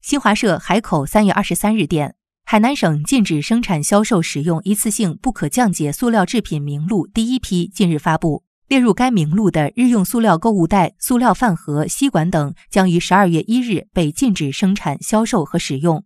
新华社海口三月二十三日电海南省禁止生产销售使用一次性不可降解塑料制品名录第一批近日发布。列入该名录的日用塑料购物袋塑料饭盒吸管等将于十二月一日被禁止生产销售和使用。